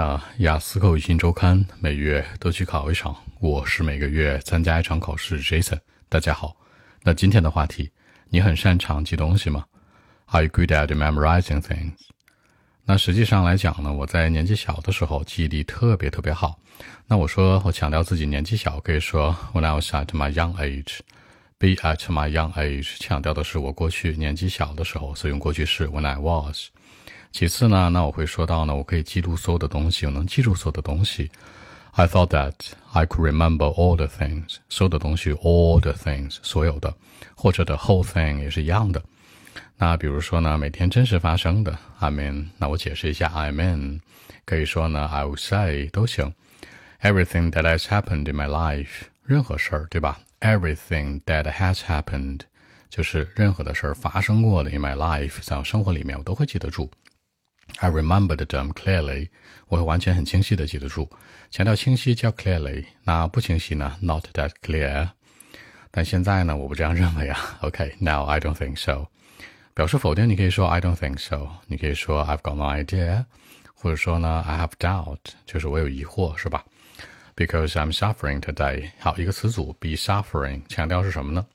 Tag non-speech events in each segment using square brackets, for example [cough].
啊，雅思口语新周刊每月都去考一场，我是每个月参加一场考试。Jason，大家好。那今天的话题，你很擅长记东西吗？Are you good at memorizing things？那实际上来讲呢，我在年纪小的时候记忆力特别特别好。那我说我强调自己年纪小，可以说 When I was at my young age，be at my young age，强调的是我过去年纪小的时候，所以用过去式 When I was。其次呢，那我会说到呢，我可以记录所有的东西，我能记住所有的东西。I thought that I could remember all the things，所有的东西，all the things，所有的，或者 the whole thing 也是一样的。那比如说呢，每天真实发生的，I mean，那我解释一下，I mean，可以说呢，I would say 都行。Everything that has happened in my life，任何事儿，对吧？Everything that has happened，就是任何的事儿发生过的，in my life，在我生活里面，我都会记得住。I remembered them clearly，我会完全很清晰的记得住。强调清晰叫 clearly，那不清晰呢？Not that clear。但现在呢，我不这样认为啊。OK，now、okay, I [laughs] don't think so。表示否定，你可以说 I don't think so，你可以说 I've got no idea，或者说呢 I have doubt，就是我有疑惑，是吧？Because I'm suffering today。好，一个词组 be suffering，强调是什么呢？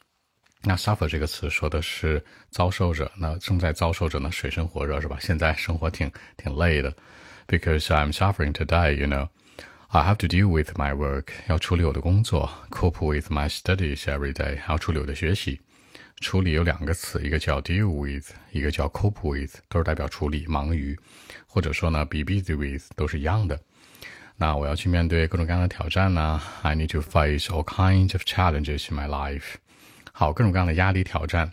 那 suffer 这个词说的是遭受者，那正在遭受着呢，水深火热是吧？现在生活挺挺累的，because I'm suffering today, you know. I have to deal with my work，要处理我的工作；cope with my studies every day，还要处理我的学习。处理有两个词，一个叫 deal with，一个叫 cope with，都是代表处理、忙于，或者说呢 be busy with，都是一样的。那我要去面对各种各样的挑战呢？I need to face all kinds of challenges in my life。 好，各种各样的压力挑战，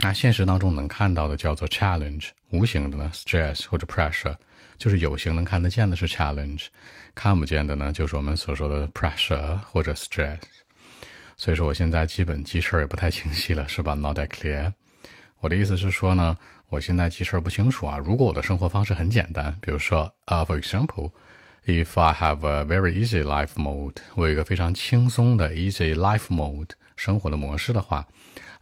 那现实当中能看到的叫做 challenge，无形的呢 stress 或者 pressure，就是有形能看得见的是 challenge，看不见的呢就是我们所说的 pressure 或者 stress。所以说我现在基本记事儿也不太清晰了，是吧？Not that clear。我的意思是说呢，我现在记事儿不清楚啊。如果我的生活方式很简单，比如说啊，for example If I have a very easy life mode，我有一个非常轻松的 easy life mode。生活的模式的话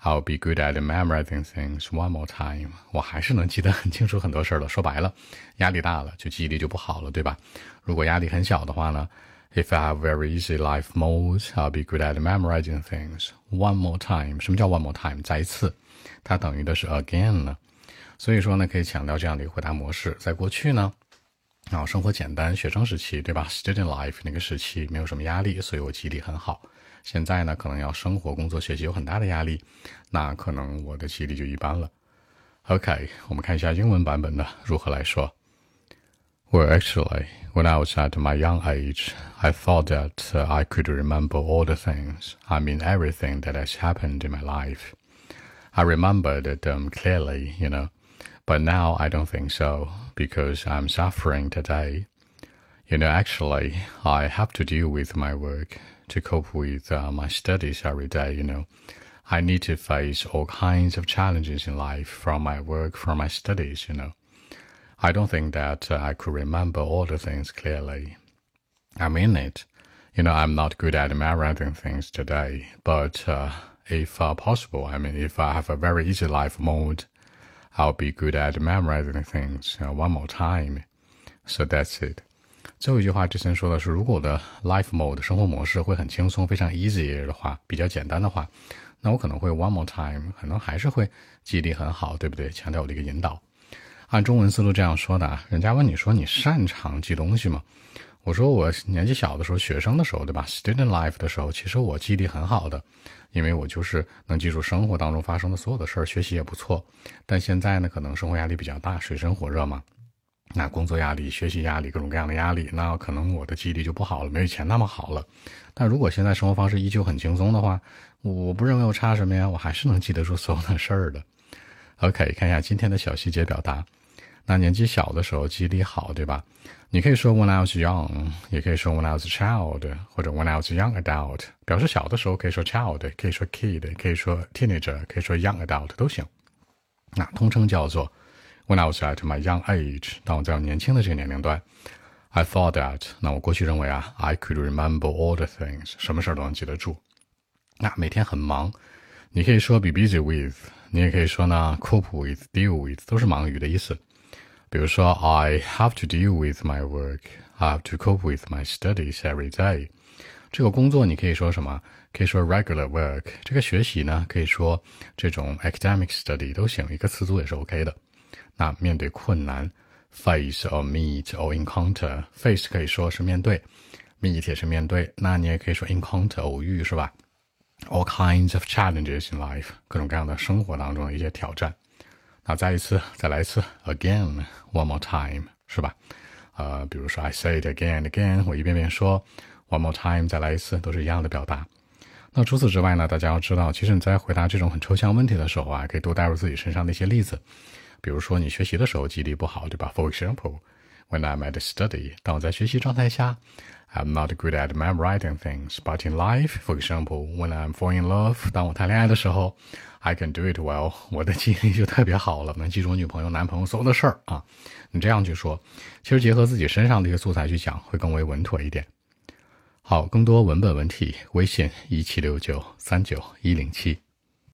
，I'll be good at memorizing things one more time。我还是能记得很清楚很多事儿的。说白了，压力大了就记忆力就不好了，对吧？如果压力很小的话呢，If I have very easy life mode，I'll be good at memorizing things one more time。什么叫 one more time？再一次，它等于的是 again 呢。所以说呢，可以强调这样的一个回答模式。在过去呢，啊，生活简单，学生时期，对吧？Student life 那个时期没有什么压力，所以我记忆力很好。现在呢，可能要生活、工作、学习有很大的压力，那可能我的记忆力就一般了。OK，我们看一下英文版本的如何来说。Well, actually, when I was at my young age, I thought that uh, I could remember all the things. I mean, everything that has happened in my life. I remembered them clearly, you know. But now I don't think so because I'm suffering today. You know, actually, I have to deal with my work to cope with uh, my studies every day, you know. I need to face all kinds of challenges in life from my work, from my studies, you know. I don't think that uh, I could remember all the things clearly. I'm in it. You know, I'm not good at memorizing things today, but uh, if uh, possible, I mean, if I have a very easy life mode, I'll be good at memorizing things one more time. So that's it. 最后一句话之前说的是，如果我的 life mode 生活模式会很轻松，非常 easy 的话，比较简单的话，那我可能会 one more time，可能还是会记忆力很好，对不对？强调我的一个引导。按中文思路这样说的啊，人家问你说你擅长记东西吗？我说我年纪小的时候，学生的时候，对吧？student life 的时候，其实我记忆力很好的，因为我就是能记住生活当中发生的所有的事儿，学习也不错。但现在呢，可能生活压力比较大，水深火热嘛。那工作压力、学习压力、各种各样的压力，那可能我的记忆力就不好了，没以前那么好了。但如果现在生活方式依旧很轻松的话，我不认为我差什么呀，我还是能记得住所有的事儿的。OK，看一下今天的小细节表达。那年纪小的时候记忆力好，对吧？你可以说 When I was young，也可以说 When I was a child，或者 When I was young adult。表示小的时候可以说 child，可以说 kid，可以说 teenager，可以说 young adult 都行。那通称叫做。When I was at my young age，当我在我年轻的这个年龄段，I thought that，那我过去认为啊，I could remember all the things，什么事儿都能记得住。那每天很忙，你可以说 be busy with，你也可以说呢 cope with，deal with，都是忙于的意思。比如说，I have to deal with my work。I have to cope with my studies every day。这个工作你可以说什么？可以说 regular work。这个学习呢，可以说这种 academic study 都行，一个词组也是 OK 的。那面对困难，face or meet or encounter。face 可以说是面对，meet 也是面对。那你也可以说 encounter 偶遇是吧？All kinds of challenges in life，各种各样的生活当中的一些挑战。那再一次，再来一次，again，one more time，是吧？呃，比如说 I say it again again，我一遍遍说，one more time，再来一次，都是一样的表达。那除此之外呢，大家要知道，其实你在回答这种很抽象问题的时候啊，可以多带入自己身上的一些例子。比如说你学习的时候记忆力不好，对吧？For example，when I'm at study，当我在学习状态下。I'm not good at memorizing things, but in life, for example, when I'm falling in love，当我谈恋爱的时候，I can do it well，我的记忆力就特别好了，能记住女朋友、男朋友所有的事儿啊。你这样去说，其实结合自己身上的一些素材去讲，会更为稳妥一点。好，更多文本问题，微信一七六九三九一零七。